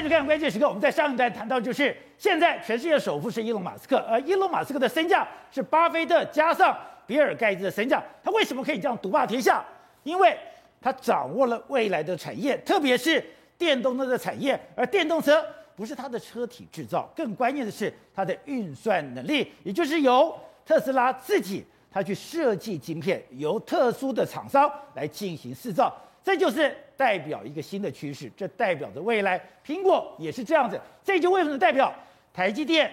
开始看关键时刻，我们在上一段谈到，就是现在全世界首富是伊隆马斯克，而伊隆马斯克的身价是巴菲特加上比尔盖茨的身价。他为什么可以这样独霸天下？因为他掌握了未来的产业，特别是电动车的产业。而电动车不是他的车体制造，更关键的是他的运算能力，也就是由特斯拉自己他去设计晶片，由特殊的厂商来进行制造。这就是代表一个新的趋势，这代表着未来。苹果也是这样子，这就为什么代表台积电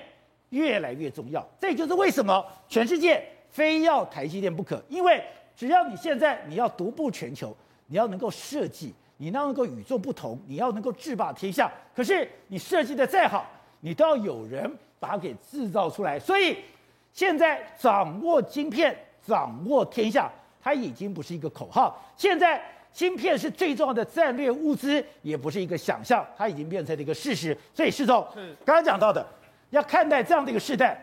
越来越重要。这就是为什么全世界非要台积电不可，因为只要你现在你要独步全球，你要能够设计，你要能够与众不同，你要能够制霸天下。可是你设计的再好，你都要有人把它给制造出来。所以现在掌握晶片、掌握天下，它已经不是一个口号。现在。芯片是最重要的战略物资，也不是一个想象，它已经变成了一个事实。所以，施总是刚刚讲到的，要看待这样的一个时代，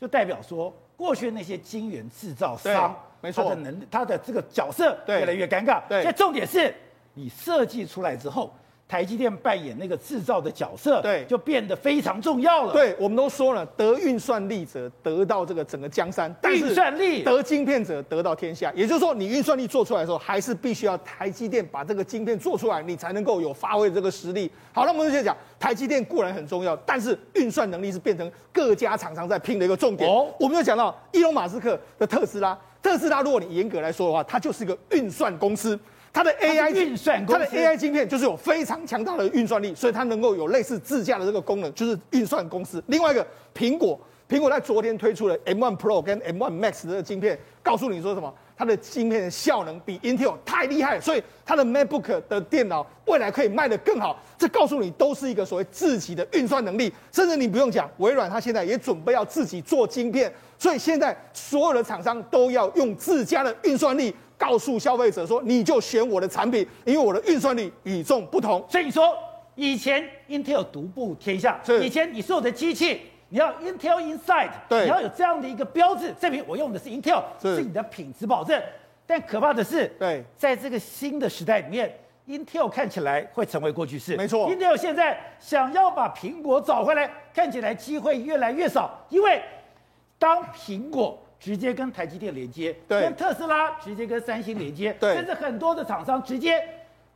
就代表说，过去那些晶圆制造商，没错，他的能，他的这个角色越来越尴尬。对，重点是你设计出来之后。台积电扮演那个制造的角色，对，就变得非常重要了。对，我们都说了，得运算力者得到这个整个江山，运算力得晶片者得到天下。也就是说，你运算力做出来的时候，还是必须要台积电把这个晶片做出来，你才能够有发挥这个实力。好，那我们就讲，台积电固然很重要，但是运算能力是变成各家厂商在拼的一个重点。哦，我们就讲到伊隆马斯克的特斯拉，特斯拉如果你严格来说的话，它就是一个运算公司。它的 AI 运算，它的 AI 晶片就是有非常强大的运算力，所以它能够有类似自驾的这个功能，就是运算公司。另外一个，苹果，苹果在昨天推出了 M1 Pro 跟 M1 Max 的这个晶片，告诉你说什么？它的晶片的效能比 Intel 太厉害，所以它的 MacBook 的电脑未来可以卖得更好。这告诉你，都是一个所谓自己的运算能力。甚至你不用讲，微软它现在也准备要自己做晶片，所以现在所有的厂商都要用自家的运算力。告诉消费者说，你就选我的产品，因为我的运算力与众不同。所以说，以前 Intel 独步天下，以前你所有的机器，你要 Intel Inside，对，你要有这样的一个标志，证明我用的是 Intel，是你的品质保证。但可怕的是，对，在这个新的时代里面，Intel 看起来会成为过去式。没错，Intel 现在想要把苹果找回来，看起来机会越来越少，因为当苹果。直接跟台积电连接，对，跟特斯拉直接跟三星连接，对，甚至很多的厂商直接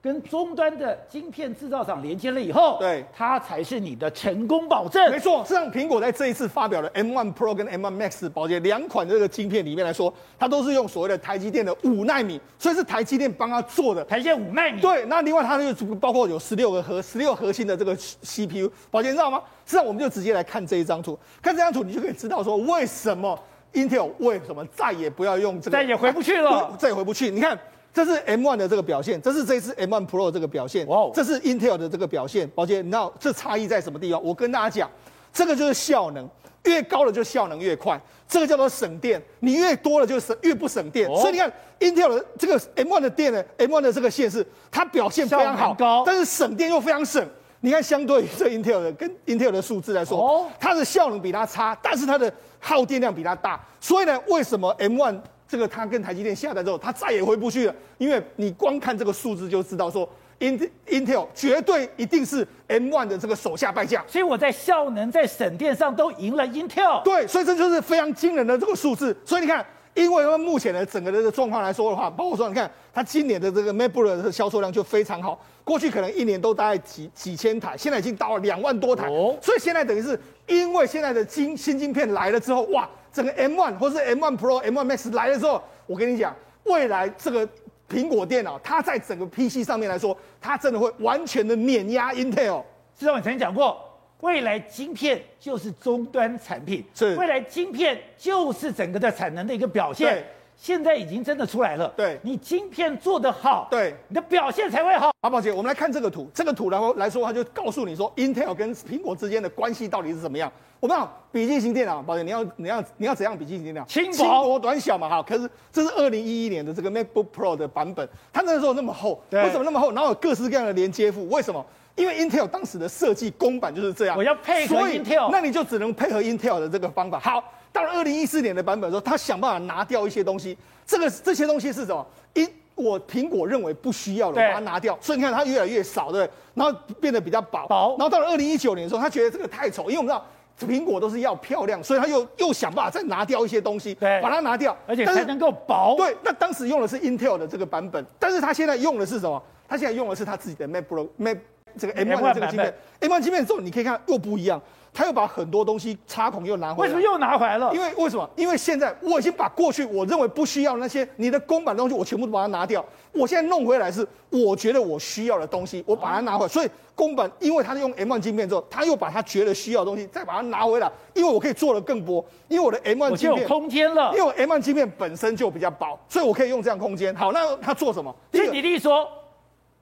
跟终端的晶片制造厂连接了以后，对，它才是你的成功保证。没错，实际上苹果在这一次发表的 M1 Pro 跟 M1 Max 保洁两款这个晶片里面来说，它都是用所谓的台积电的五纳米，所以是台积电帮它做的。台积电五纳米。对，那另外它就包括有十六个核十六核心的这个 CPU。保洁你知道吗？实际上我们就直接来看这一张图，看这张图你就可以知道说为什么。Intel 为什么再也不要用这个？再也回不去了，再也回不去。你看，这是 M1 的这个表现，这是这一次 M1 Pro 的这个表现。哇，Wow. 这是 Intel 的这个表现。宝杰，你知道这差异在什么地方？我跟大家讲，这个就是效能，越高了就效能越快。这个叫做省电，你越多了就省越不省电。Oh. 所以你看 Intel 的这个 M1 的电呢，M1 的这个线是它表现非常好，高，但是省电又非常省。你看，相对于这 Intel 的跟 Intel 的数字来说，oh. 它的效能比它差，但是它的耗电量比它大。所以呢，为什么 M1 这个它跟台积电下单之后，它再也回不去了？因为你光看这个数字就知道说，Intel 绝对一定是 M1 的这个手下败将。所以我在效能、在省电上都赢了 Intel。对，所以这就是非常惊人的这个数字。所以你看。因为目前的整个的状况来说的话，包括说你看它今年的这个 MacBook 的销售量就非常好，过去可能一年都大概几几千台，现在已经到了两万多台，哦、所以现在等于是因为现在的晶新晶片来了之后，哇，整个 M1 或是 M1 Pro、M1 Max 来了之后，我跟你讲，未来这个苹果电脑它在整个 PC 上面来说，它真的会完全的碾压 Intel。之前我曾经讲过。未来晶片就是终端产品，是未来晶片就是整个的产能的一个表现。对现在已经真的出来了。对，你晶片做得好，对，你的表现才会好。阿，宝姐，我们来看这个图，这个图然后来说，它就告诉你说，Intel 跟苹果之间的关系到底是怎么样。我们讲笔记型电脑，宝姐，你要你要你要怎样笔记型电脑？轻薄薄短小嘛，哈。可是这是二零一一年的这个 MacBook Pro 的版本，它那时候那么厚，对为什么那么厚？然后有各式各样的连接埠，为什么？因为 Intel 当时的设计公版就是这样，我要配合 Intel，那你就只能配合 Intel 的这个方法。好，到了二零一四年的版本的时候，他想办法拿掉一些东西。这个这些东西是什么？一我苹果认为不需要了，我把它拿掉。所以你看它越来越少，对不对？然后变得比较薄。薄然后到了二零一九年的时候，他觉得这个太丑，因为我们知道苹果都是要漂亮，所以他又又想办法再拿掉一些东西，对把它拿掉，而且才能够薄。对，那当时用的是 Intel 的这个版本，但是他现在用的是什么？他现在用的是他自己的 Mac Pro Mac 这个 M1 的这个芯片。M1 芯片之后，你可以看又不一样，他又把很多东西插孔又拿回来。为什么又拿回来了？因为为什么？因为现在我已经把过去我认为不需要的那些你的公版的东西，我全部都把它拿掉。我现在弄回来是我觉得我需要的东西，我把它拿回来。所以公版，因为他用 M1 芯片之后，他又把他觉得需要的东西再把它拿回来，因为我可以做的更多，因为我的 M1 芯片有空间了，因为我 M1 芯片本身就比较薄，所以我可以用这样空间。好，那他做什么？所以你弟说。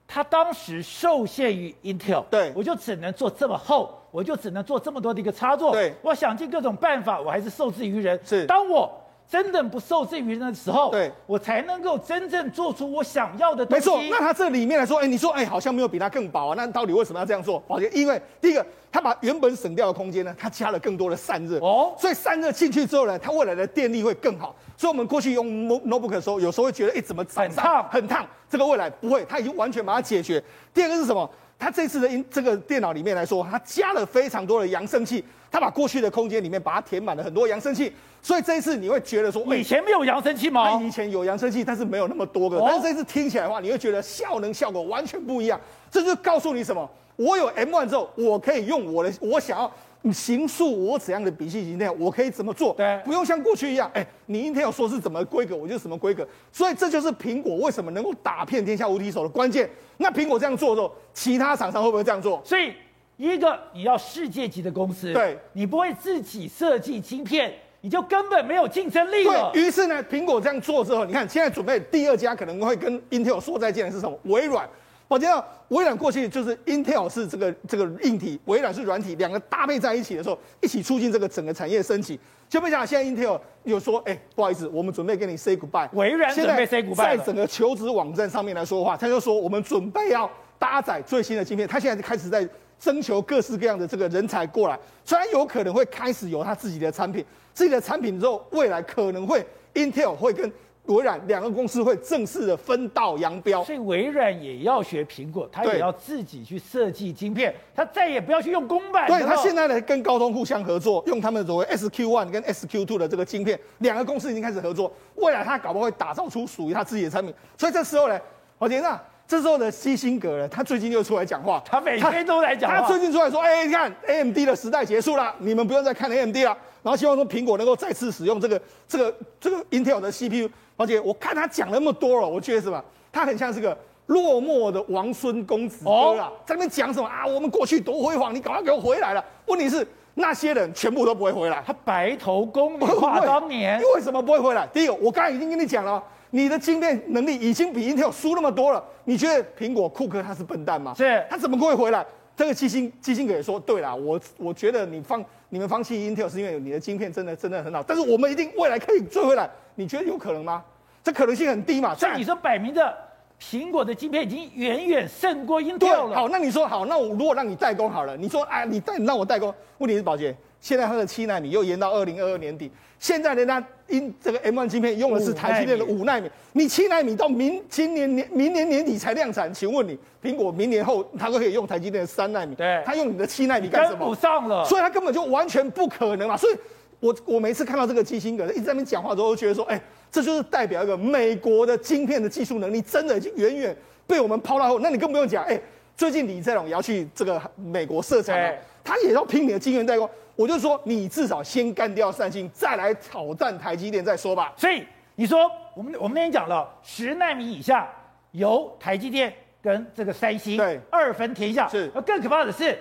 他当时受限于 Intel，对，我就只能做这么厚，我就只能做这么多的一个插座，对，我想尽各种办法，我还是受制于人。是，当我真的不受制于人的时候，对，我才能够真正做出我想要的东西。没错，那他这里面来说，哎，你说，哎，好像没有比它更薄啊，那到底为什么要这样做？宝杰，因为第一个，他把原本省掉的空间呢，他加了更多的散热，哦，所以散热进去之后呢，它未来的电力会更好。所以，我们过去用 notebook 的时候，有时候会觉得，哎，怎么很烫，很烫？这个未来不会，它已经完全把它解决。第二个是什么？它这次的音这个电脑里面来说，它加了非常多的扬声器，它把过去的空间里面把它填满了很多扬声器。所以这一次你会觉得说，以前没有扬声器吗？它以前有扬声器，但是没有那么多个。哦、但是这一次听起来的话，你会觉得效能效果完全不一样。这就告诉你什么？我有 M1 之后，我可以用我的，我想要。你形塑我怎样的笔记型态，我可以怎么做？对，不用像过去一样，哎、欸，你 Intel 说是怎么规格，我就什么规格。所以这就是苹果为什么能够打遍天下无敌手的关键。那苹果这样做的时候，其他厂商会不会这样做？所以，一个你要世界级的公司，对，你不会自己设计晶片，你就根本没有竞争力了。对，于是呢，苹果这样做之后，你看现在准备第二家可能会跟 Intel 说再见的是什么？微软。我知道微软过去就是 Intel 是这个这个硬体，微软是软体，两个搭配在一起的时候，一起促进这个整个产业升级。就没想到现在 Intel 有说，哎，不好意思，我们准备跟你 say goodbye。微软准备 say goodbye。在整个求职网站上面来说的话，他就说我们准备要搭载最新的芯片，他现在就开始在征求各式各样的这个人才过来，虽然有可能会开始有他自己的产品，自己的产品之后，未来可能会 Intel 会跟。微软两个公司会正式的分道扬镳，所以微软也要学苹果，它也要自己去设计晶片，它再也不要去用公版。对，它现在呢跟高通互相合作，用他们所谓 SQ One 跟 SQ Two 的这个晶片，两个公司已经开始合作，未来它搞不好会打造出属于它自己的产品。所以这时候呢，宝杰啊，这时候的基辛格呢，他最近又出来讲话，他每天都来讲话，他最近出来说，哎，你看 AMD 的时代结束了，你们不用再看 AMD 了，然后希望说苹果能够再次使用这个这个这个 Intel 的 CPU。而且我看他讲那么多了，我觉得什么？他很像是个落寞的王孙公子哥啊，在那边讲什么啊？我们过去多辉煌，你赶快给我回来了。问题是那些人全部都不会回来。他白头宫女话当年，因为什么不会回来？第一个，我刚才已经跟你讲了，你的晶片能力已经比 Intel 输那么多了。你觉得苹果库克他是笨蛋吗？是，他怎么会回来？这个基辛基辛格也说，对啦，我我觉得你放你们放弃 Intel 是因为你的晶片真的真的很好，但是我们一定未来可以追回来。你觉得有可能吗？这可能性很低嘛？所以你说摆明着，苹果的晶片已经远远胜过 Intel 了。好，那你说好，那我如果让你代工好了，你说哎，你代让我代工，问题是宝杰，现在它的七纳米又延到二零二二年底，现在人家因这个 M1 芯片用的是台积电的五纳米，你七纳米到明今年年明年年底才量产，请问你苹果明年后它都可以用台积电的三纳米？对，它用你的七纳米干什么？跟不上了，所以它根本就完全不可能嘛。所以我我每次看到这个基辛格一直在那边讲话的时候，都觉得说，哎。这就是代表一个美国的晶片的技术能力，真的已经远远被我们抛到后。那你更不用讲，哎，最近李在镕也要去这个美国设厂了，他也要拼你的晶圆代工。我就说，你至少先干掉三星，再来挑战台积电再说吧。所以你说，我们我们那天讲了，十纳米以下由台积电跟这个三星对二分天下。是，而更可怕的是，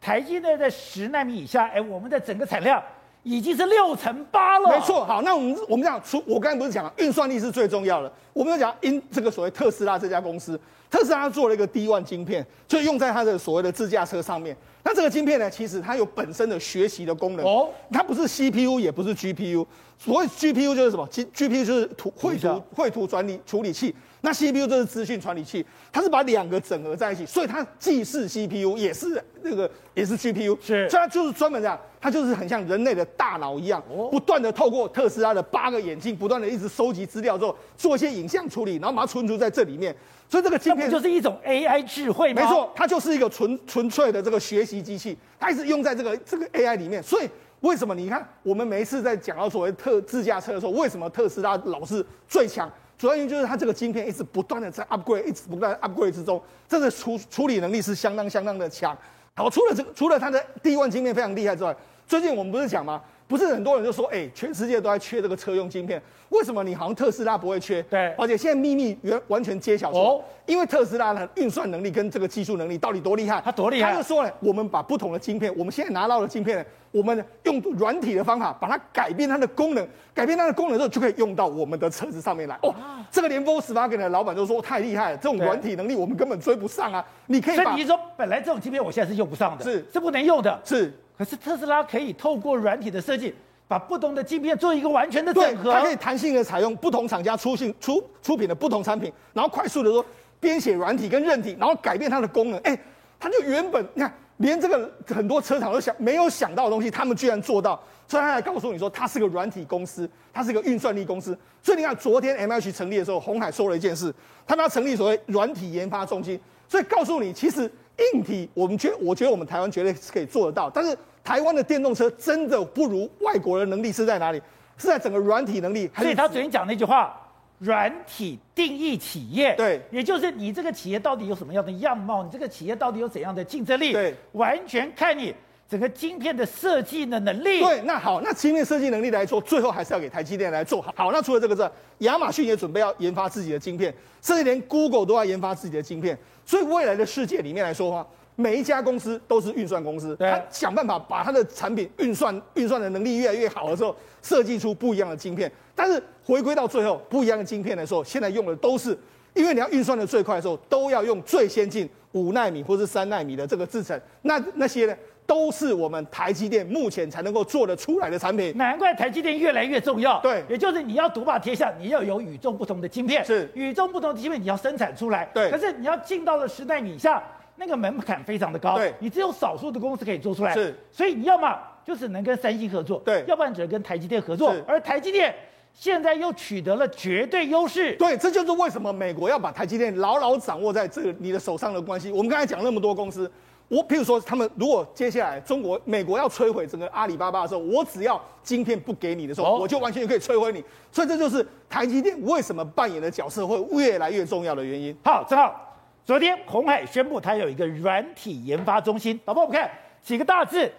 台积电在十纳米以下，哎，我们的整个产量。已经是六成八了，没错。好，那我们我们讲，出我刚才不是讲了，运算力是最重要的。我们要讲因这个所谓特斯拉这家公司，特斯拉做了一个 D1 晶片，就用在它的所谓的自驾车上面。那这个晶片呢，其实它有本身的学习的功能。哦，它不是 CPU 也不是 GPU，所谓 GPU 就是什么？GPU 就是图绘图绘图转理处理器。那 CPU 就是资讯传理器，它是把两个整合在一起，所以它既是 CPU 也是那个也是 GPU，是，所以它就是专门这样，它就是很像人类的大脑一样，不断的透过特斯拉的八个眼睛，不断的一直收集资料之后，做一些影像处理，然后把它存储在这里面，所以这个晶片就是一种 AI 智慧吗？没错，它就是一个纯纯粹的这个学习机器，它一直用在这个这个 AI 里面，所以为什么你看我们每一次在讲到所谓特自驾车的时候，为什么特斯拉老是最强？主要原因就是它这个晶片一直不断的在 upgrade，一直不断 upgrade 之中，这个处处理能力是相当相当的强。好，除了这个，除了它的第一万晶片非常厉害之外，最近我们不是讲吗？不是很多人就说，哎、全世界都在缺这个车用晶片，为什么你好像特斯拉不会缺？对，而且现在秘密完完全揭晓出来，哦、因为特斯拉的运算能力跟这个技术能力到底多厉害？它多厉害？他就说呢，我们把不同的晶片，我们现在拿到的晶片呢，我们用软体的方法把它改变它的功能，改变它的功能之后就可以用到我们的车子上面来。哦，这个连 Volkswagen 的老板都说太厉害了，这种软体能力我们根本追不上啊！你可以把，所以你说本来这种晶片我现在是用不上的，是是不能用的，是。可是特斯拉可以透过软体的设计，把不同的晶片做一个完全的整合，它可以弹性的采用不同厂家出性出出品的不同产品，然后快速的说编写软体跟韧体，然后改变它的功能。哎，它就原本你看，连这个很多车厂都想没有想到的东西，他们居然做到，所以他来告诉你说，它是个软体公司，它是个运算力公司。所以你看，昨天 MH 成立的时候，红海说了一件事，他们要成立所谓软体研发中心，所以告诉你，其实硬体我们觉我觉得我们台湾绝对是可以做得到，但是。台湾的电动车真的不如外国的能力是在哪里？是在整个软体能力。所以他昨天讲那句话，软体定义企业，对，也就是你这个企业到底有什么样的样貌，你这个企业到底有怎样的竞争力，对，完全看你整个晶片的设计的能力。对，那好，那晶片设计能力来说，最后还是要给台积电来做好。好，那除了这个之外，亚马逊也准备要研发自己的晶片，甚至连 Google 都要研发自己的晶片。所以未来的世界里面来说的话。每一家公司都是运算公司，他想办法把他的产品运算运算的能力越来越好的时候，设计出不一样的晶片。但是回归到最后，不一样的晶片的时候，现在用的都是，因为你要运算的最快的时候，都要用最先进五纳米或是三纳米的这个制程。那那些呢，都是我们台积电目前才能够做得出来的产品。难怪台积电越来越重要。对，也就是你要独霸天下，你要有与众不同的晶片。是，与众不同的晶片你要生产出来。对，可是你要进到了十纳米以下。那个门槛非常的高，对，你只有少数的公司可以做出来，是，所以你要么就是能跟三星合作，对，要不然只能跟台积电合作，而台积电现在又取得了绝对优势，对，这就是为什么美国要把台积电牢牢掌握在这个你的手上的关系。我们刚才讲那么多公司，我譬如说他们如果接下来中国美国要摧毁整个阿里巴巴的时候，我只要晶片不给你的时候，哦、我就完全就可以摧毁你，所以这就是台积电为什么扮演的角色会越来越重要的原因。好，正好。昨天鸿海宣布，它有一个软体研发中心。老婆，我们看几个大字：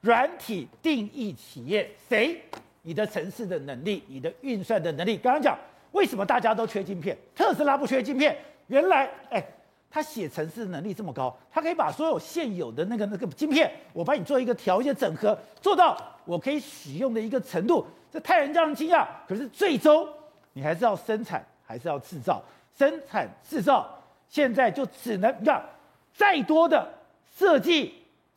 软体定义企业。谁？你的程式的能力，你的运算的能力。刚刚讲为什么大家都缺晶片，特斯拉不缺晶片？原来，哎，他写程式能力这么高，他可以把所有现有的那个那个晶片，我帮你做一个条件整合，做到我可以使用的一个程度，这太让人惊讶。可是最终你还是要生产，还是要制造？生产制造。现在就只能你看，再多的设计，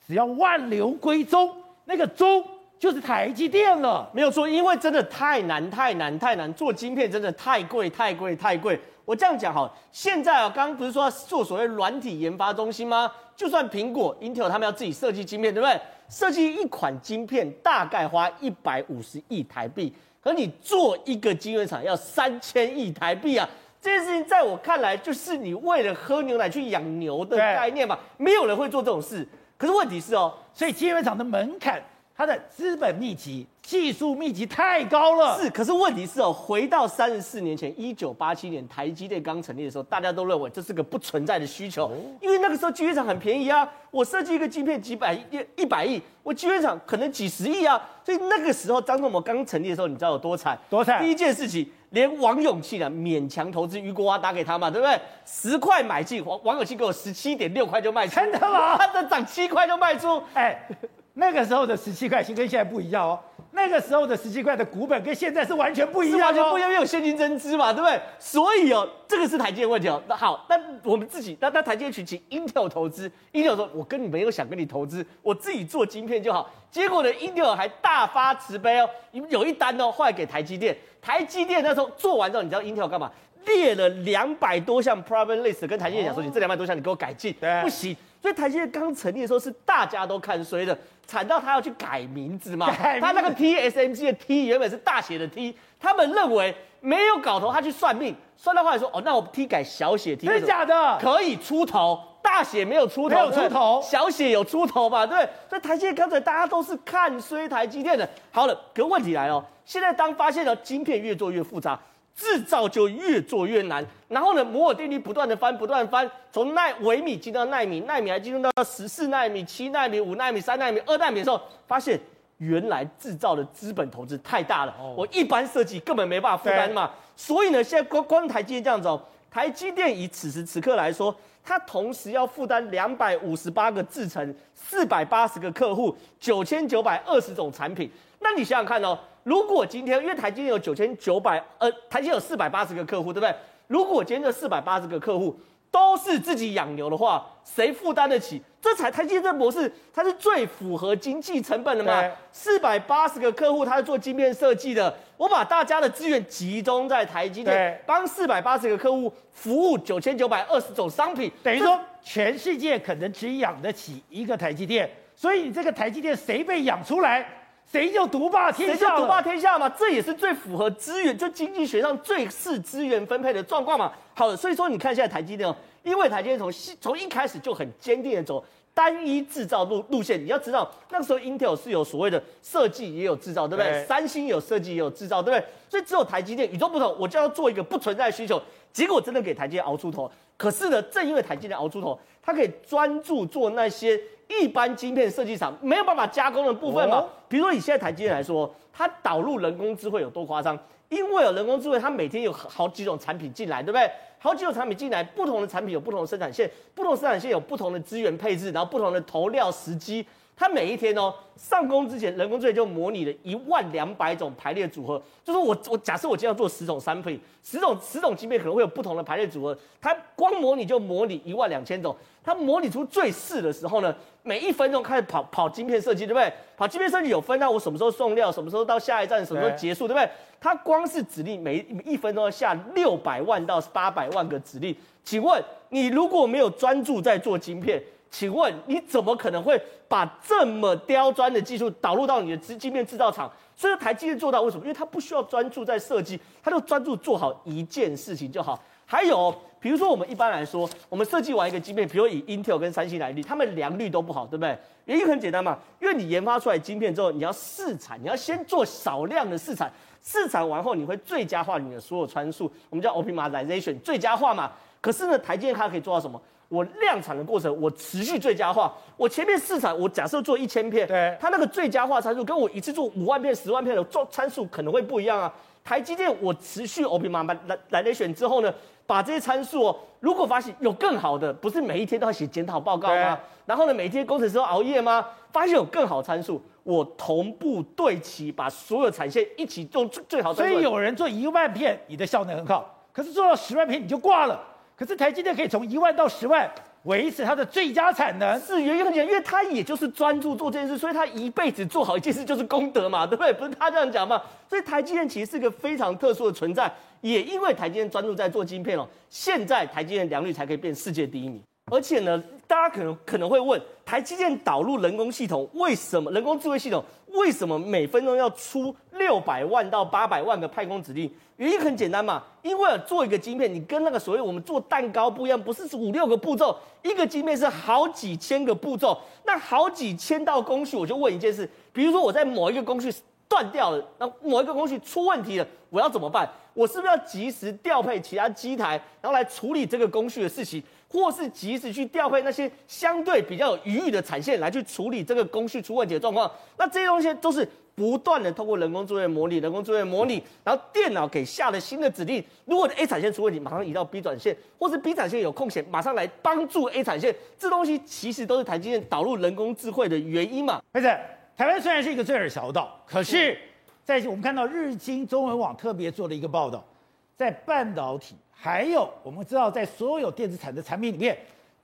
只要万流归宗，那个宗就是台积电了。没有错，因为真的太难太难太难做晶片，真的太贵太贵太贵。我这样讲哈，现在啊，刚刚不是说要做所谓软体研发中心吗？就算苹果、Intel 他们要自己设计晶片，对不对？设计一款晶片大概花一百五十亿台币，可你做一个晶圆厂要三千亿台币啊。这件事情在我看来，就是你为了喝牛奶去养牛的概念嘛，没有人会做这种事。可是问题是哦，所以晶圆厂的门槛，它的资本密集、技术密集太高了。是，可是问题是哦，回到三十四年前，一九八七年台积电刚成立的时候，大家都认为这是个不存在的需求，因为那个时候晶圆厂很便宜啊，我设计一个晶片几百亿、一百亿，我晶圆厂可能几十亿啊，所以那个时候张忠谋刚成立的时候，你知道有多惨？多惨！第一件事情。连王永庆啊勉强投资，余国华打给他嘛，对不对？十块买进，王王永庆给我十七点六块就卖出，真的吗？他的涨七块就卖出，哎，那个时候的十七块，其实跟现在不一样哦。那个时候的十七块的股本跟现在是完全不一样，完全不一样，因为有现金增资嘛，对不对？所以哦，这个是台积电问题哦。那好，那我们自己，那那台积电去请 Intel 投资，Intel 说，我跟你没有想跟你投资，我自己做晶片就好。结果呢，Intel 还大发慈悲哦，有一单哦，后来给台积电，台积电那时候做完之后，你知道 Intel 干嘛？列了两百多项 problem list，跟台积电讲说，你这两百多项你给我改进，对，不行。所以台积电刚成立的时候是大家都看衰的，惨到他要去改名字嘛。他那个 TSMC 的 T 原本是大写的 T，他们认为没有搞头，他去算命，算到后来说，哦，那我 T 改小写 T，真的假的？可以出头，大写没有出头，没有出头，小写有出头嘛？对不对？所以台积电刚才大家都是看衰台积电的。好了，可问题来了，现在当发现了晶片越做越复杂。制造就越做越难，然后呢，摩尔定律不断的翻，不断翻，从奈微米进到奈米，奈米还进入到十四奈米、七奈米、五奈米、三奈米、二奈米的时候，发现原来制造的资本投资太大了，哦、我一般设计根本没办法负担嘛。所以呢，现在光光台积电这样子哦，台积电以此时此刻来说，它同时要负担两百五十八个制程、四百八十个客户、九千九百二十种产品，那你想想看哦。如果今天因为台积电有九千九百，呃，台积电有四百八十个客户，对不对？如果今天这四百八十个客户都是自己养牛的话，谁负担得起？这才台积电这模式，它是最符合经济成本的嘛？四百八十个客户，他是做晶片设计的，我把大家的资源集中在台积电，帮四百八十个客户服务九千九百二十种商品，等于说全世界可能只养得起一个台积电，所以你这个台积电谁被养出来？谁就独霸天下？谁就独霸天下嘛？这也是最符合资源，就经济学上最是资源分配的状况嘛。好，所以说你看现在台积电，因为台积电从从一开始就很坚定的走单一制造路路线。你要知道，那个时候 Intel 是有所谓的设计也有制造，对不对？对三星有设计也有制造，对不对？所以只有台积电与众不同，我就要做一个不存在的需求，结果真的给台积电熬出头。可是呢，正因为台积电熬出头，它可以专注做那些。一般晶片设计厂没有办法加工的部分嘛，比如说以现在台积电来说，它导入人工智慧有多夸张？因为有人工智慧，它每天有好几种产品进来，对不对？好几种产品进来，不同的产品有不同的生产线，不同生产线有不同的资源配置，然后不同的投料时机。它每一天哦，上工之前，人工智能就模拟了一万两百种排列组合。就是我我假设我今天要做十种商品，十种十种晶片可能会有不同的排列组合。它光模拟就模拟一万两千种。它模拟出最适的时候呢，每一分钟开始跑跑晶片设计，对不对？跑晶片设计有分到我什么时候送料，什么时候到下一站，什么时候结束，对不对？它光是指令每一分钟要下六百万到八百万个指令。请问你如果没有专注在做晶片？请问你怎么可能会把这么刁钻的技术导入到你的晶晶片制造厂？所以台积电做到为什么？因为它不需要专注在设计，它就专注做好一件事情就好。还有，比如说我们一般来说，我们设计完一个晶片，比如以 Intel 跟三星来例，他们良率都不好，对不对？原因很简单嘛，因为你研发出来晶片之后，你要试产，你要先做少量的试产，试产完后你会最佳化你的所有参数，我们叫 optimization，最佳化嘛。可是呢，台积电它可以做到什么？我量产的过程，我持续最佳化。我前面试产，我假设做一千片，对，它那个最佳化参数跟我一次做五万片、十万片的做参数可能会不一样啊。台积电我持续 optimization 之后呢，把这些参数哦，如果发现有更好的，不是每一天都要写检讨报告吗？然后呢，每天工程师都熬夜吗？发现有更好参数，我同步对齐，把所有产线一起做最最好。所以有人做一万片，你的效能很好，可是做到十万片你就挂了。可是台积电可以从一万到十万维持它的最佳产能，是原因很简单，因为他也就是专注做这件事，所以他一辈子做好一件事就是功德嘛，对不对？不是他这样讲嘛？所以台积电其实是个非常特殊的存在，也因为台积电专注在做晶片哦，现在台积电良率才可以变世界第一名。而且呢，大家可能可能会问，台积电导入人工系统，为什么人工智慧系统为什么每分钟要出六百万到八百万个派工指令？原因很简单嘛，因为做一个晶片，你跟那个所谓我们做蛋糕不一样，不是五六个步骤，一个晶片是好几千个步骤，那好几千道工序，我就问一件事，比如说我在某一个工序断掉了，那某一个工序出问题了，我要怎么办？我是不是要及时调配其他机台，然后来处理这个工序的事情？或是及时去调配那些相对比较有余裕的产线来去处理这个工序出问题的状况，那这些东西都是不断的通过人工作业模拟、人工作业模拟，然后电脑给下了新的指令。如果 A 产线出问题，马上移到 B 转线，或是 B 产线有空闲，马上来帮助 A 产线。这东西其实都是台积电导入人工智慧的原因嘛。而且台湾虽然是一个最尔小岛，可是，在我们看到日经中文网特别做了一个报道，在半导体还有我们知道在所有电子产的产品里面。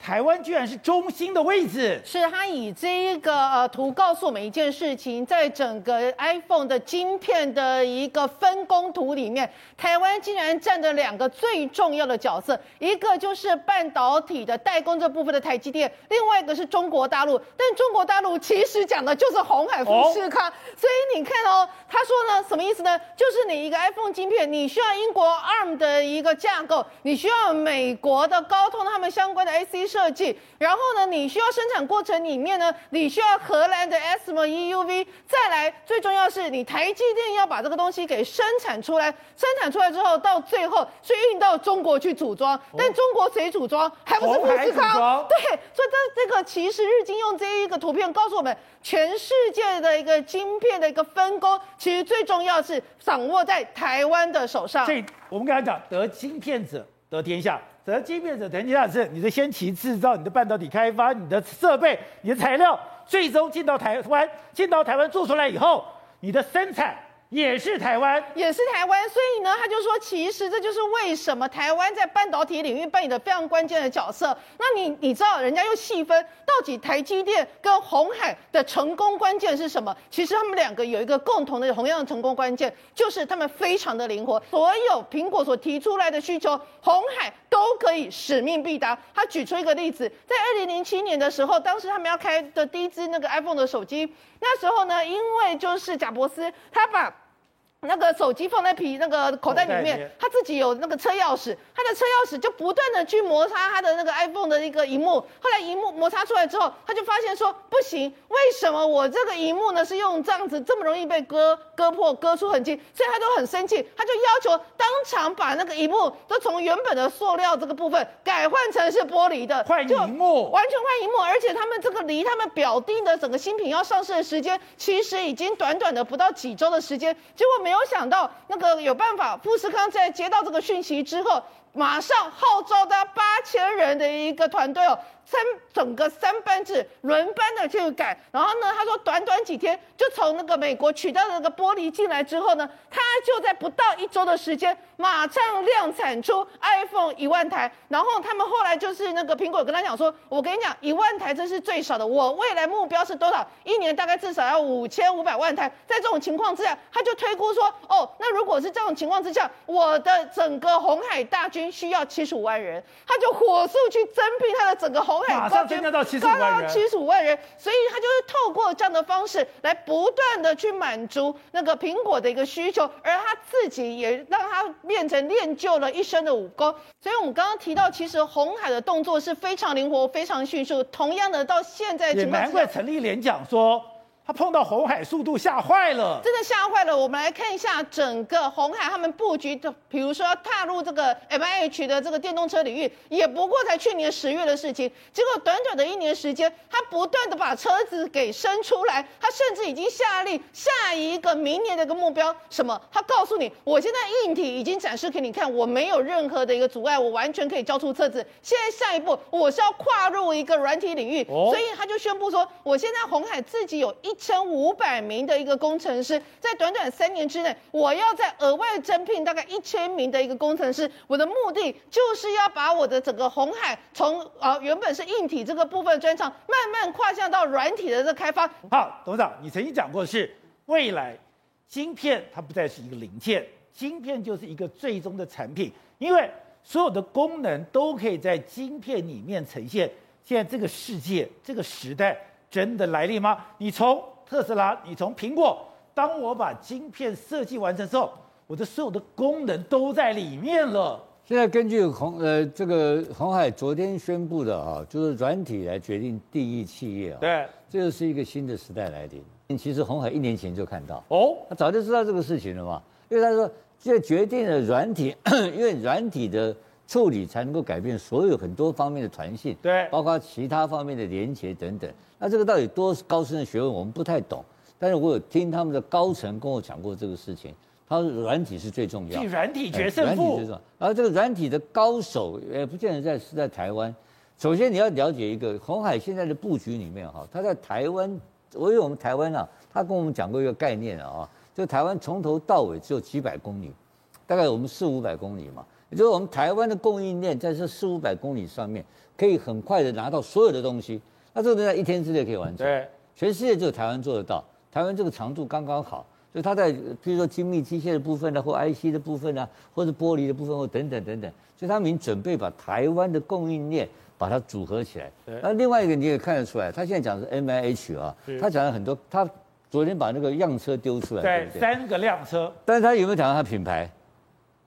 台湾居然是中心的位置，是他以这一个呃图告诉我们一件事情，在整个 iPhone 的晶片的一个分工图里面，台湾竟然占着两个最重要的角色，一个就是半导体的代工这部分的台积电，另外一个是中国大陆。但中国大陆其实讲的就是红海富士康，哦、所以你看哦，他说呢，什么意思呢？就是你一个 iPhone 晶片，你需要英国 ARM 的一个架构，你需要美国的高通他们相关的 IC。设计，然后呢，你需要生产过程里面呢，你需要荷兰的 ASML EUV，再来最重要是你台积电要把这个东西给生产出来，生产出来之后，到最后是运到中国去组装，但中国谁组装？还不是富士康？对，所以这这个其实日经用这一个图片告诉我们，全世界的一个晶片的一个分工，其实最重要是掌握在台湾的手上。所以我们刚才讲，得晶片者得天下。得机变者得天下是你的先期制造、你的半导体开发、你的设备、你的材料，最终进到台湾，进到台湾做出来以后，你的生产。也是台湾，也是台湾，所以呢，他就说，其实这就是为什么台湾在半导体领域扮演的非常关键的角色。那你你知道，人家又细分到底台积电跟鸿海的成功关键是什么？其实他们两个有一个共同的同样的成功关键，就是他们非常的灵活，所有苹果所提出来的需求，红海都可以使命必达。他举出一个例子，在二零零七年的时候，当时他们要开的第一支那个 iPhone 的手机，那时候呢，因为就是贾伯斯他把那个手机放在皮那个口袋里面，他自己有那个车钥匙，他的车钥匙就不断的去摩擦他的那个 iPhone 的一个荧幕，后来荧幕摩擦出来之后，他就发现说不行，为什么我这个荧幕呢是用这样子这么容易被割割破、割出痕迹？所以他都很生气，他就要求当场把那个荧幕都从原本的塑料这个部分改换成是玻璃的，换荧幕，完全换荧幕，而且他们这个离他们表定的整个新品要上市的时间，其实已经短短的不到几周的时间，结果没有。没有想到那个有办法，富士康在接到这个讯息之后，马上号召他八千人的一个团队哦。三整个三班制轮班的去改，然后呢，他说短短几天就从那个美国取到那个玻璃进来之后呢，他就在不到一周的时间，马上量产出 iPhone 一万台。然后他们后来就是那个苹果跟他讲说，我跟你讲，一万台这是最少的，我未来目标是多少？一年大概至少要五千五百万台。在这种情况之下，他就推估说，哦，那如果是这种情况之下，我的整个红海大军需要七十五万人，他就火速去增聘他的整个红海。马上增加到七十五万人，七十五万人，所以他就是透过这样的方式来不断的去满足那个苹果的一个需求，而他自己也让他变成练就了一身的武功。所以我们刚刚提到，其实红海的动作是非常灵活、非常迅速。同样的，到现在也难怪陈立莲讲说。他碰到红海，速度吓坏了，真的吓坏了。我们来看一下整个红海他们布局的，比如说要踏入这个 MIH 的这个电动车领域，也不过才去年十月的事情。结果短短的一年时间，他不断的把车子给生出来，他甚至已经下令下一个明年的一个目标，什么？他告诉你，我现在硬体已经展示给你看，我没有任何的一个阻碍，我完全可以交出车子。现在下一步，我是要跨入一个软体领域，所以他就宣布说，我现在红海自己有一。千五百名的一个工程师，在短短三年之内，我要再额外增聘大概一千名的一个工程师。我的目的就是要把我的整个红海从啊原本是硬体这个部分专长，慢慢跨向到软体的这个开发。好，董事长，你曾经讲过是未来晶片它不再是一个零件，晶片就是一个最终的产品，因为所有的功能都可以在晶片里面呈现。现在这个世界，这个时代。真的来历吗？你从特斯拉，你从苹果，当我把晶片设计完成之后，我的所有的功能都在里面了。现在根据红呃这个鸿海昨天宣布的啊，就是软体来决定第一企业啊，对，这就是一个新的时代来临。其实鸿海一年前就看到哦，他早就知道这个事情了嘛，因为他说这决定了软体，因为软体的。处理才能够改变所有很多方面的团性，对，包括其他方面的连接等等。那这个到底多高深的学问，我们不太懂。但是我有听他们的高层跟我讲过这个事情，他说软体是最重要，软体决胜负。软体最重要。然后这个软体的高手也不见得在是在台湾。首先你要了解一个鸿海现在的布局里面哈，他在台湾我因为我们台湾啊，他跟我们讲过一个概念啊，就台湾从头到尾只有几百公里，大概我们四五百公里嘛，也就是我们台湾的供应链在这四五百公里上面，可以很快的拿到所有的东西，那这个在一天之内可以完成。对，全世界只有台湾做得到，台湾这个长度刚刚好。所以它在，比如说精密机械的部分呢，或 IC 的部分呢，或者玻璃的部分，或等等等等，所以他们已经准备把台湾的供应链把它组合起来。那另外一个你也看得出来，他现在讲的是 MIH 啊，他讲了很多，他昨天把那个样车丢出来，对，对对？三个辆车，但是他有没有讲到他品牌？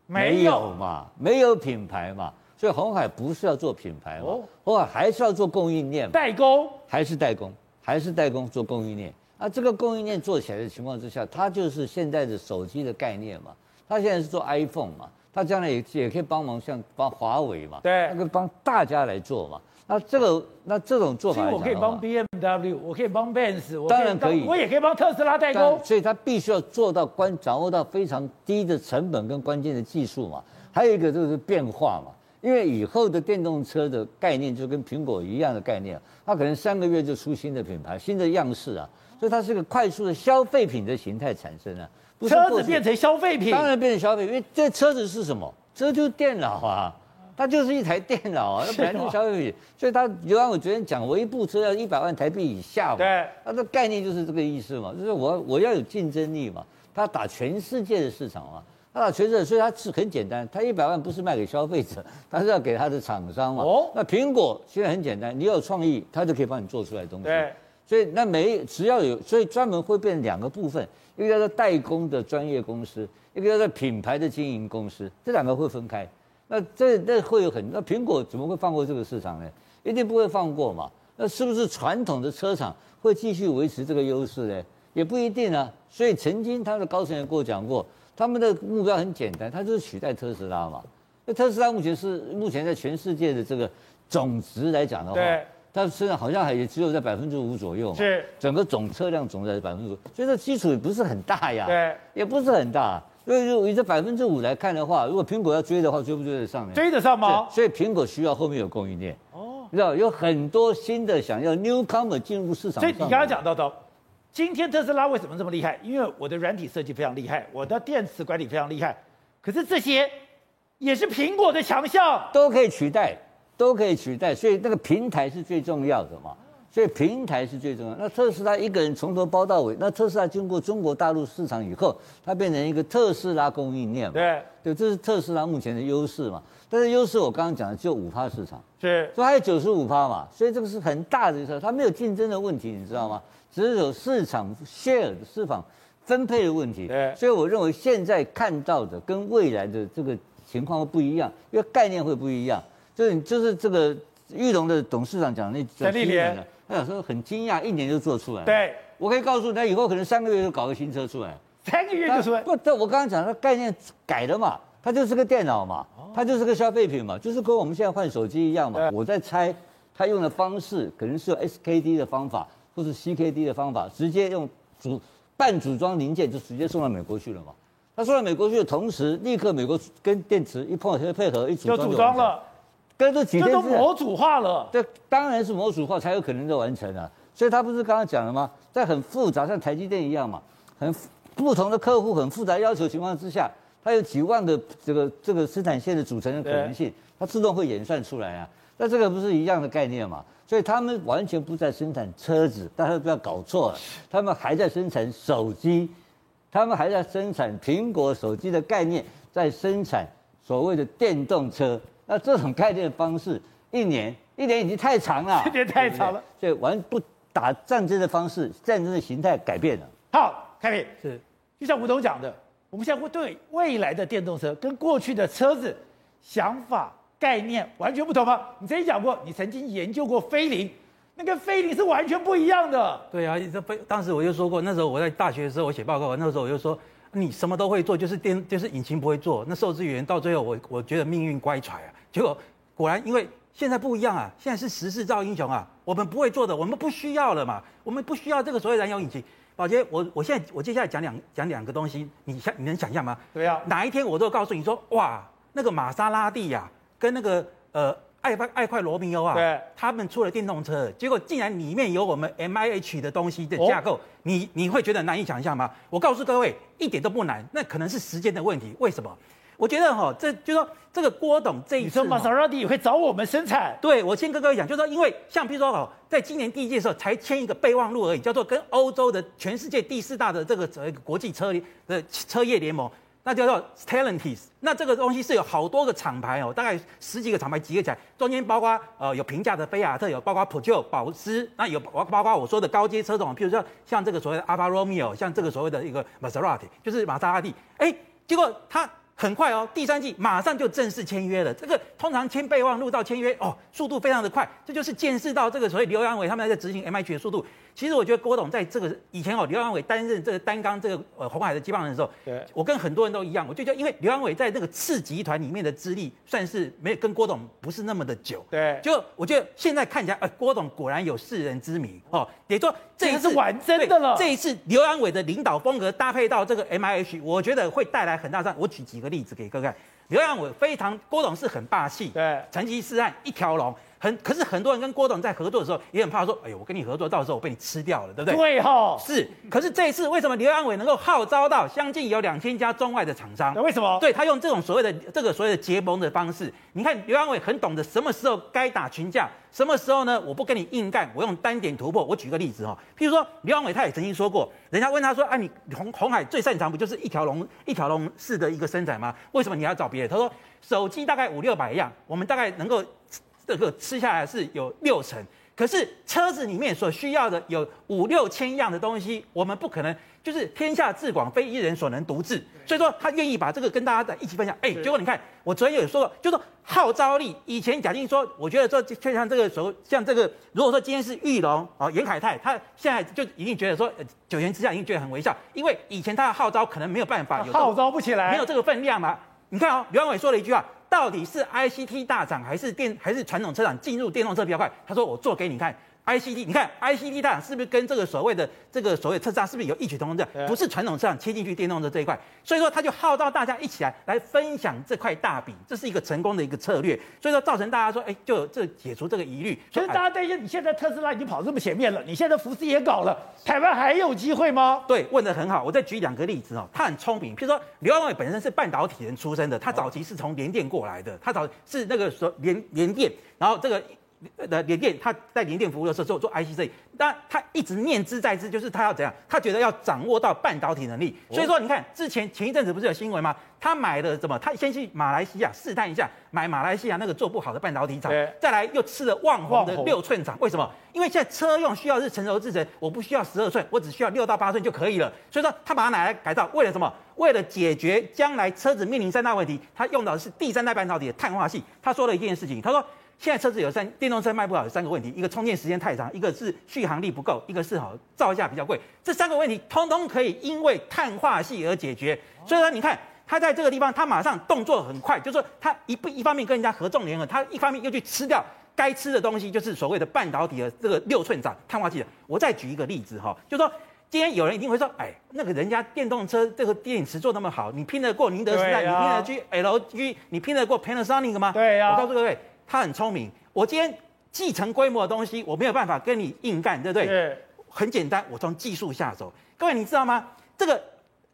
没有嘛，没有品牌嘛，所以红海不是要做品牌哦，红海还是要做供应链，代工还是代工，还是代工做供应链。那这个供应链做起来的情况之下，它就是现在的手机的概念嘛。它现在是做 iPhone 嘛，它将来也也可以帮忙像帮华为嘛，对，那个帮大家来做嘛。那这个那这种做法，我可以帮 BMW，我可以帮 Benz，我当然可以，我也可以帮特斯拉代工。所以它必须要做到关掌握到非常低的成本跟关键的技术嘛。还有一个就是变化嘛，因为以后的电动车的概念就跟苹果一样的概念，它可能三个月就出新的品牌、新的样式啊。所以它是一个快速的消费品的形态产生啊，不是车子变成消费品，当然变成消费品，因为这车子是什么？这就是电脑啊，它就是一台电脑啊，它本来就是消费品。所以它，就像我昨天讲，我一部车要一百万台币以下嘛，对，它的概念就是这个意思嘛，就是我我要有竞争力嘛，它打全世界的市场嘛，它打全世界，所以他是很简单，他一百万不是卖给消费者，他是要给他的厂商嘛。哦，那苹果现在很简单，你有创意，它就可以帮你做出来东西。对。所以那每只要有，所以专门会变成两个部分，一个叫做代工的专业公司，一个叫做品牌的经营公司，这两个会分开。那这那会有很，那苹果怎么会放过这个市场呢？一定不会放过嘛。那是不是传统的车厂会继续维持这个优势呢？也不一定啊。所以曾经他的高层也跟我讲过，他们的目标很简单，他就是取代特斯拉嘛。那特斯拉目前是目前在全世界的这个总值来讲的话。它虽然好像还也只有在百分之五左右嘛，是整个总车辆总在百分之五，所以这基础也不是很大呀，对，也不是很大。所以就以这百分之五来看的话，如果苹果要追的话，追不追得上呢？追得上吗？所以苹果需要后面有供应链哦，你知道有很多新的想要 newcomer 进入市场。所以你刚刚讲到的，今天特斯拉为什么这么厉害？因为我的软体设计非常厉害，我的电池管理非常厉害，可是这些也是苹果的强项，都可以取代。都可以取代，所以那个平台是最重要的嘛。所以平台是最重要。那特斯拉一个人从头包到尾，那特斯拉经过中国大陆市场以后，它变成一个特斯拉供应链嘛。对，对，这是特斯拉目前的优势嘛。但是优势我刚刚讲的只有五趴市场，是，所以还有九十五趴嘛。所以这个是很大的一个，它没有竞争的问题，你知道吗？只是有市场 share 的市场分配的问题。对，所以我认为现在看到的跟未来的这个情况会不一样，因为概念会不一样。就是就是这个玉龙的董事长讲那陈立连，他有时候很惊讶，一年就做出来。对，我可以告诉他，以后可能三个月就搞个新车出来，三个月就出来。不，这我刚刚讲的概念改了嘛，它就是个电脑嘛，它就是个消费品嘛，就是跟我们现在换手机一样嘛。我在猜，他用的方式可能是用 SKD 的方法，或是 CKD 的方法，直接用组半组装零件就直接送到美国去了嘛。他送到美国去的同时，立刻美国跟电池一碰，配合一组装就组装了。跟这几天这都模组化了，这当然是模组化才有可能的完成啊。所以他不是刚刚讲了吗？在很复杂，像台积电一样嘛，很不同的客户很复杂要求情况之下，它有几万个这个这个生产线的组成的可能性，它自动会演算出来啊。那这个不是一样的概念嘛？所以他们完全不在生产车子，大家不要搞错了，他们还在生产手机，他们还在生产苹果手机的概念，在生产所谓的电动车。那这种概念的方式，一年一年已经太长了，一年太长了，所以完不打战争的方式，战争的形态改变了。好，凯比是，就像吴总讲的，我们现在会对未来的电动车跟过去的车子想法概念完全不同吗？你曾经讲过，你曾经研究过飞凌，那跟飞凌是完全不一样的。对啊，这飞当时我就说过，那时候我在大学的时候我写报告，那时候我就说。你什么都会做，就是电就是引擎不会做。那受资源到最后我，我我觉得命运乖舛啊。结果果然，因为现在不一样啊，现在是时势造英雄啊。我们不会做的，我们不需要了嘛。我们不需要这个所谓燃油引擎。宝杰，我我现在我接下来讲两讲两个东西，你想你能想象吗？对啊。哪一天我都告诉你说，哇，那个玛莎拉蒂呀、啊，跟那个呃爱快爱快罗密欧啊，对，他们出了电动车，结果竟然里面有我们 M I H 的东西的架构，哦、你你会觉得难以想象吗？我告诉各位，一点都不难，那可能是时间的问题。为什么？我觉得哈，这就是说这个郭董这一次，玛莎拉蒂也会找我们生产。对，我先跟各位讲，就是说，因为像比如说哦，在今年第一届的时候才签一个备忘录而已，叫做跟欧洲的全世界第四大的这个这个国际车的车业联盟，那叫做 Stellantis。那这个东西是有好多个厂牌哦，大概十几个厂牌集合起来，中间包括呃有平价的菲亚特，有包括普救、保时，那有包包括我说的高阶车种，譬如说像这个所谓的阿法罗密欧，像这个所谓的一个玛莎拉蒂，就是玛莎拉蒂。哎，结果它。很快哦，第三季马上就正式签约了。这个通常签备忘录到签约哦，速度非常的快，这就是见识到这个所谓刘扬伟他们在执行 MH 的速度。其实我觉得郭董在这个以前哦，刘扬伟担任这个单纲这个呃红海的接棒人的时候，对。我跟很多人都一样，我就觉得因为刘扬伟在这个次集团里面的资历算是没有跟郭董不是那么的久，对，就我觉得现在看起来，呃，郭董果然有世人之名哦，也说这一次是玩真的了。这一次刘阳伟的领导风格搭配到这个 MIH，我觉得会带来很大伤。我举几个例子给各位看，刘阳伟非常郭董是很霸气，对，成吉思汗一条龙。很，可是很多人跟郭董在合作的时候也很怕说，哎呦，我跟你合作到时候我被你吃掉了，对不对？对哈、哦，是。可是这一次为什么刘安伟能够号召到将近有两千家中外的厂商？为什么？对，他用这种所谓的这个所谓的结盟的方式，你看刘安伟很懂得什么时候该打群架，什么时候呢？我不跟你硬干，我用单点突破。我举个例子哈，譬如说刘安伟他也曾经说过，人家问他说，啊，你红红海最擅长不就是一条龙一条龙式的一个生产吗？为什么你要找别人？他说手机大概五六百样，我们大概能够。这个吃下来是有六成，可是车子里面所需要的有五六千样的东西，我们不可能就是天下至广，非一人所能独治。所以说他愿意把这个跟大家在一起分享。哎，结果你看，我昨天有说过，就说号召力。以前贾静说，我觉得说就像这个时候，像这个，如果说今天是玉龙啊，严凯泰，他现在就一定觉得说，九泉之下一定觉得很微笑，因为以前他的号召可能没有办法有号召不起来，没有这个分量嘛。你看哦，刘安伟说了一句话。到底是 ICT 大涨还是电还是传统车厂进入电动车比较快？他说我做给你看。ICT，你看 ICD 大厂是不是跟这个所谓的这个所谓特斯拉是不是有异曲同工的？不是传统车上切进去电动车这一块，所以说他就号召大家一起来来分享这块大饼，这是一个成功的一个策略。所以说造成大家说，哎，就这解除这个疑虑。所以大家担心，你现在特斯拉已经跑这么前面了，你现在福斯也搞了，台湾还有机会吗？对，问的很好。我再举两个例子哦，他很聪明。譬如说刘安伟本身是半导体人出身的，他早期是从联电过来的，他早是那个时候联联电，然后这个。的联电，他在联电服务的时候做做 IC 设计，但他一直念之在之，就是他要怎样？他觉得要掌握到半导体能力。所以说，你看之前前一阵子不是有新闻吗？他买了什么？他先去马来西亚试探一下，买马来西亚那个做不好的半导体厂，再来又吃了旺宏的六寸厂。为什么？因为现在车用需要是成熟制程，我不需要十二寸，我只需要六到八寸就可以了。所以说，他把它拿来改造，为了什么？为了解决将来车子面临三大问题，他用到的是第三代半导体的碳化矽。他说了一件事情，他说。现在车子有三，电动车卖不好有三个问题，一个充电时间太长，一个是续航力不够，一个是好造价比较贵。这三个问题通通可以因为碳化系而解决。所以说，你看他在这个地方，他马上动作很快，就是说他一不一方面跟人家合纵联合，他一方面又去吃掉该吃的东西，就是所谓的半导体的这个六寸长碳化器的。我再举一个例子哈，就是说今天有人一定会说，哎，那个人家电动车这个电池做那么好，你拼得过宁德时代？啊、你拼得过 LG？你拼得过 Panasonic 吗？对呀、啊。我告诉各位。他很聪明，我今天继承规模的东西，我没有办法跟你硬干，对不对？对。很简单，我从技术下手。各位你知道吗？这个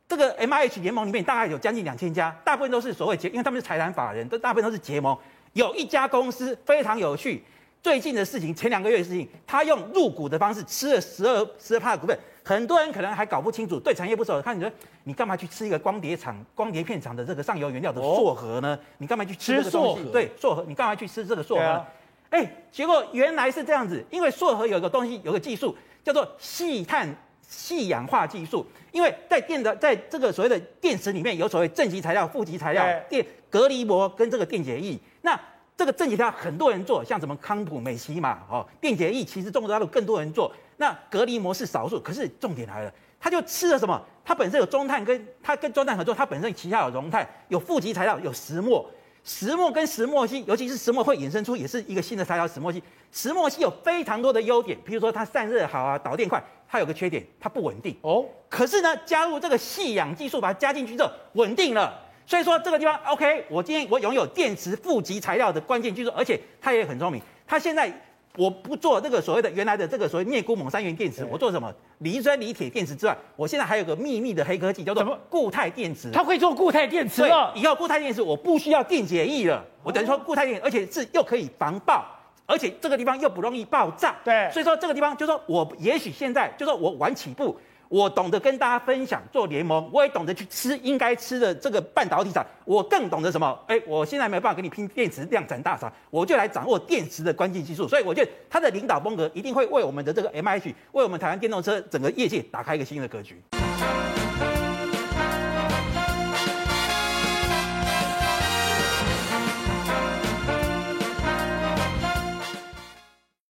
这个 M I H 联盟里面大概有将近两千家，大部分都是所谓结，因为他们是财产法人，都大部分都是结盟。有一家公司非常有趣，最近的事情，前两个月的事情，他用入股的方式吃了十二十二趴的股份。很多人可能还搞不清楚，对产业不熟，看你说你干嘛去吃一个光碟厂、光碟片厂的这个上游原料的硕核呢？你干嘛去吃这个东西？对，硕核，你干嘛去吃这个硕核？哎、啊，结果原来是这样子，因为硕核有一个东西，有个技术叫做细碳细氧化技术，因为在电的在这个所谓的电池里面有所谓正极材料、负极材料、电隔离膜跟这个电解液，那。这个正极材料很多人做，像什么康普、美西嘛，哦，电解液其实中国大陆更多人做。那隔离膜是少数，可是重点来了，它就吃了什么？它本身有中碳，跟它跟中碳合作，它本身旗下有熔碳，有负极材料，有石墨。石墨跟石墨烯，尤其是石墨会衍生出也是一个新的材料，石墨烯。石墨烯有非常多的优点，比如说它散热好啊，导电快。它有个缺点，它不稳定哦。可是呢，加入这个矽氧技术，把它加进去之后，稳定了。所以说这个地方 OK，我今天我拥有电池负极材料的关键技术，而且它也很聪明，它现在。我不做这个所谓的原来的这个所谓镍钴锰三元电池，我做什么？磷酸锂铁电池之外，我现在还有个秘密的黑科技，叫做固态电池。它会做固态电池了。以后固态电池我不需要电解液了，我等于说固态电，而且是又可以防爆，而且这个地方又不容易爆炸。对，所以说这个地方就是说我也许现在就是说我晚起步。我懂得跟大家分享做联盟，我也懂得去吃应该吃的这个半导体厂，我更懂得什么？哎，我现在没有办法跟你拼电池量产大厂，我就来掌握电池的关键技术。所以我觉得他的领导风格一定会为我们的这个 M H，为我们台湾电动车整个业界打开一个新的格局。